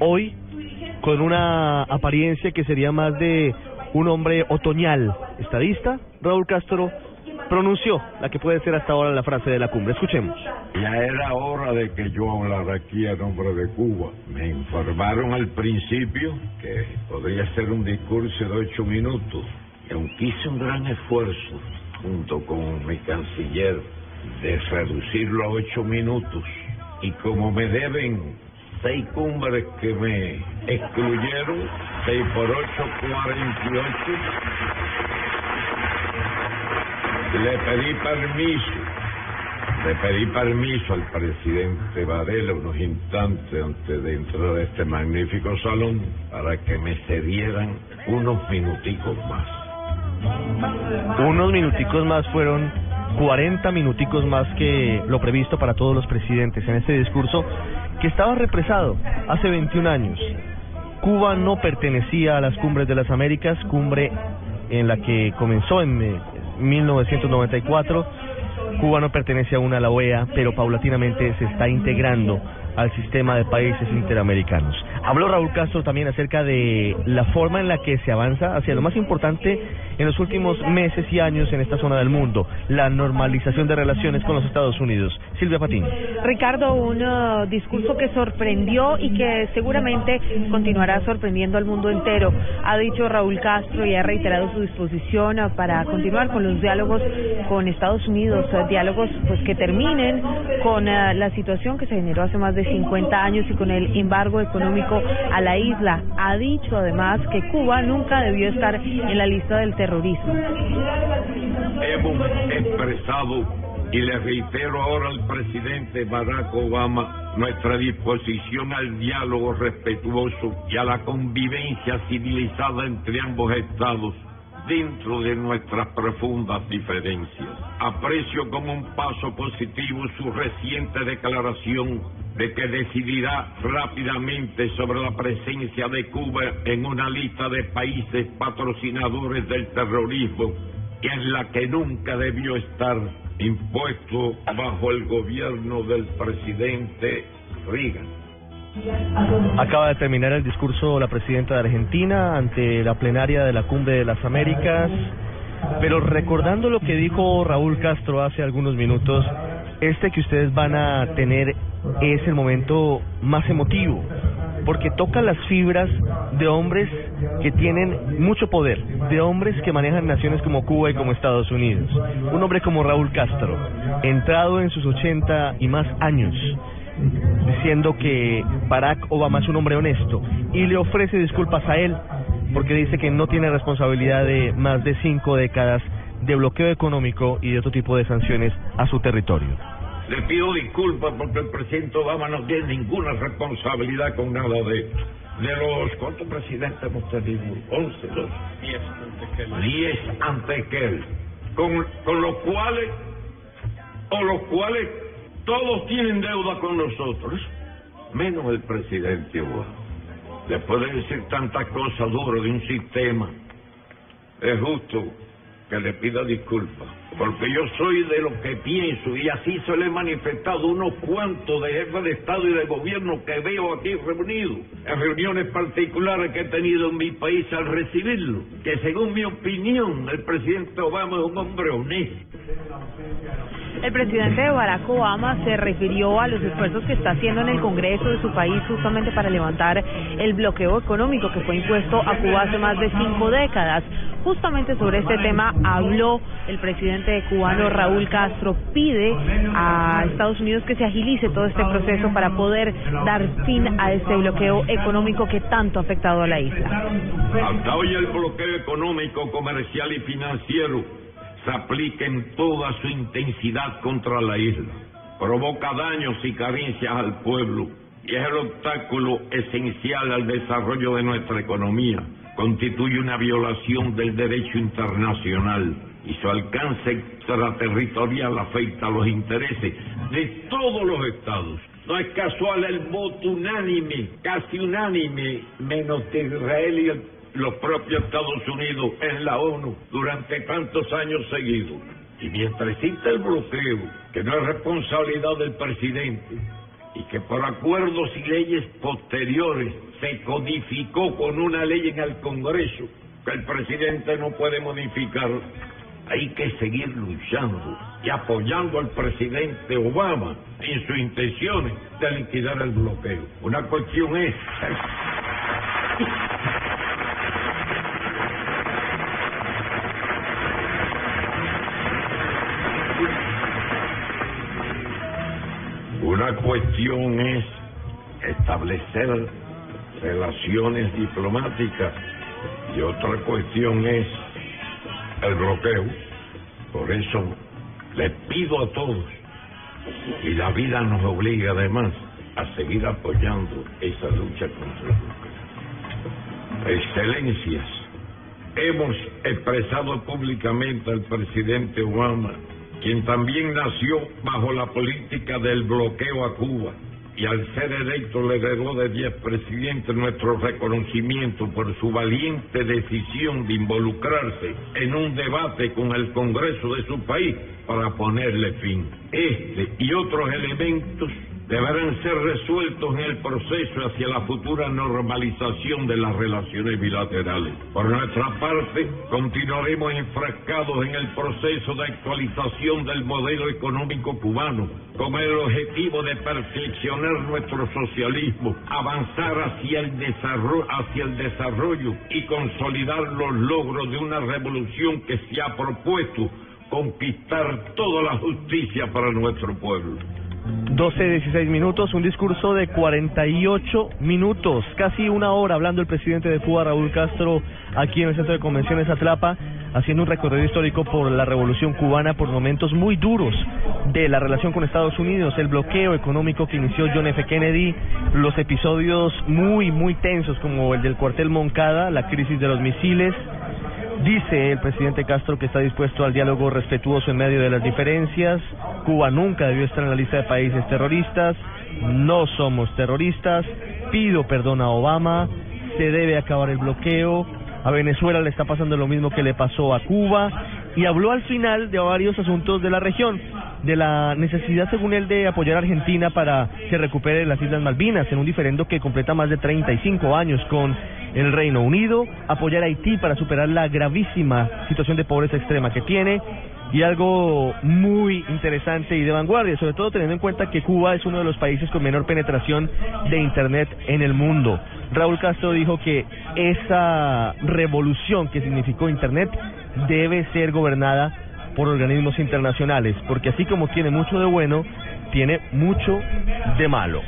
Hoy, con una apariencia que sería más de un hombre otoñal, estadista, Raúl Castro pronunció la que puede ser hasta ahora la frase de la cumbre. Escuchemos. Ya era hora de que yo hablara aquí a nombre de Cuba. Me informaron al principio que podría ser un discurso de ocho minutos. Y aunque hice un gran esfuerzo, junto con mi canciller, de reducirlo a ocho minutos, y como me deben seis cumbres que me excluyeron, seis por ocho, cuarenta y ocho, le pedí permiso, le pedí permiso al presidente Varela unos instantes antes de entrar a este magnífico salón para que me cedieran unos minuticos más. Unos minuticos más fueron 40 minuticos más que lo previsto para todos los presidentes en este discurso que estaba represado hace 21 años. Cuba no pertenecía a las cumbres de las Américas, cumbre en la que comenzó en eh, 1994. Cuba no pertenece aún a la OEA, pero paulatinamente se está integrando al sistema de países interamericanos. Habló Raúl Castro también acerca de la forma en la que se avanza hacia lo más importante en los últimos meses y años en esta zona del mundo, la normalización de relaciones con los Estados Unidos. Silvia Patiño. Ricardo, un uh, discurso que sorprendió y que seguramente continuará sorprendiendo al mundo entero. Ha dicho Raúl Castro y ha reiterado su disposición uh, para continuar con los diálogos con Estados Unidos, uh, diálogos pues que terminen con la situación que se generó hace más de 50 años y con el embargo económico a la isla. Ha dicho además que Cuba nunca debió estar en la lista del terrorismo. Hemos expresado y le reitero ahora al presidente Barack Obama nuestra disposición al diálogo respetuoso y a la convivencia civilizada entre ambos estados dentro de nuestras profundas diferencias. Aprecio como un paso positivo su reciente declaración de que decidirá rápidamente sobre la presencia de Cuba en una lista de países patrocinadores del terrorismo, que es la que nunca debió estar impuesto bajo el gobierno del presidente Reagan. Acaba de terminar el discurso la presidenta de Argentina ante la plenaria de la Cumbre de las Américas, pero recordando lo que dijo Raúl Castro hace algunos minutos, este que ustedes van a tener es el momento más emotivo, porque toca las fibras de hombres que tienen mucho poder, de hombres que manejan naciones como Cuba y como Estados Unidos. Un hombre como Raúl Castro, entrado en sus 80 y más años, diciendo que Barack Obama es un hombre honesto y le ofrece disculpas a él porque dice que no tiene responsabilidad de más de cinco décadas de bloqueo económico y de otro tipo de sanciones a su territorio. Le pido disculpas porque el presidente Obama no tiene ninguna responsabilidad con nada de esto. De los, ¿cuántos presidentes hemos tenido? Once, dos. Diez antes que él. Diez antes que él. Con, con los cuales, o los cuales todos tienen deuda con nosotros, menos el presidente Obama. Después de decir tantas cosas duras de un sistema, es justo que le pida disculpas, porque yo soy de lo que pienso y así se le he manifestado unos cuantos de jefes de Estado y de gobierno que veo aquí reunidos, en reuniones particulares que he tenido en mi país al recibirlo, que según mi opinión el presidente Obama es un hombre honesto. El presidente Barack Obama se refirió a los esfuerzos que está haciendo en el Congreso de su país justamente para levantar el bloqueo económico que fue impuesto a Cuba hace más de cinco décadas. Justamente sobre este tema habló el presidente cubano Raúl Castro. Pide a Estados Unidos que se agilice todo este proceso para poder dar fin a este bloqueo económico que tanto ha afectado a la isla. Hoy el bloqueo económico, comercial y financiero aplica en toda su intensidad contra la isla. Provoca daños y carencias al pueblo y es el obstáculo esencial al desarrollo de nuestra economía. Constituye una violación del derecho internacional y su alcance extraterritorial afecta a los intereses de todos los estados. No es casual el voto unánime, casi unánime, menos de Israel y el los propios Estados Unidos en la ONU durante tantos años seguidos. Y mientras existe el bloqueo, que no es responsabilidad del presidente, y que por acuerdos y leyes posteriores se codificó con una ley en el Congreso que el presidente no puede modificar, hay que seguir luchando y apoyando al presidente Obama en sus intenciones de liquidar el bloqueo. Una cuestión es... Una cuestión es establecer relaciones diplomáticas y otra cuestión es el bloqueo. Por eso les pido a todos, y la vida nos obliga además a seguir apoyando esa lucha contra el bloqueo. Excelencias, hemos expresado públicamente al presidente Obama quien también nació bajo la política del bloqueo a Cuba y al ser electo le heredó de diez presidentes nuestro reconocimiento por su valiente decisión de involucrarse en un debate con el Congreso de su país para ponerle fin. Este y otros elementos deberán ser resueltos en el proceso hacia la futura normalización de las relaciones bilaterales. Por nuestra parte, continuaremos enfrascados en el proceso de actualización del modelo económico cubano, con el objetivo de perfeccionar nuestro socialismo, avanzar hacia el desarrollo, hacia el desarrollo y consolidar los logros de una revolución que se ha propuesto conquistar toda la justicia para nuestro pueblo. 12, 16 minutos, un discurso de 48 minutos, casi una hora hablando el presidente de Cuba, Raúl Castro, aquí en el Centro de Convenciones Atlapa, haciendo un recorrido histórico por la revolución cubana, por momentos muy duros de la relación con Estados Unidos, el bloqueo económico que inició John F. Kennedy, los episodios muy, muy tensos como el del cuartel Moncada, la crisis de los misiles, Dice el presidente Castro que está dispuesto al diálogo respetuoso en medio de las diferencias. Cuba nunca debió estar en la lista de países terroristas. No somos terroristas. Pido perdón a Obama. Se debe acabar el bloqueo. A Venezuela le está pasando lo mismo que le pasó a Cuba. Y habló al final de varios asuntos de la región de la necesidad, según él, de apoyar a Argentina para que recupere las Islas Malvinas en un diferendo que completa más de 35 años con el Reino Unido, apoyar a Haití para superar la gravísima situación de pobreza extrema que tiene y algo muy interesante y de vanguardia, sobre todo teniendo en cuenta que Cuba es uno de los países con menor penetración de Internet en el mundo. Raúl Castro dijo que esa revolución que significó Internet debe ser gobernada por organismos internacionales, porque así como tiene mucho de bueno, tiene mucho de malo.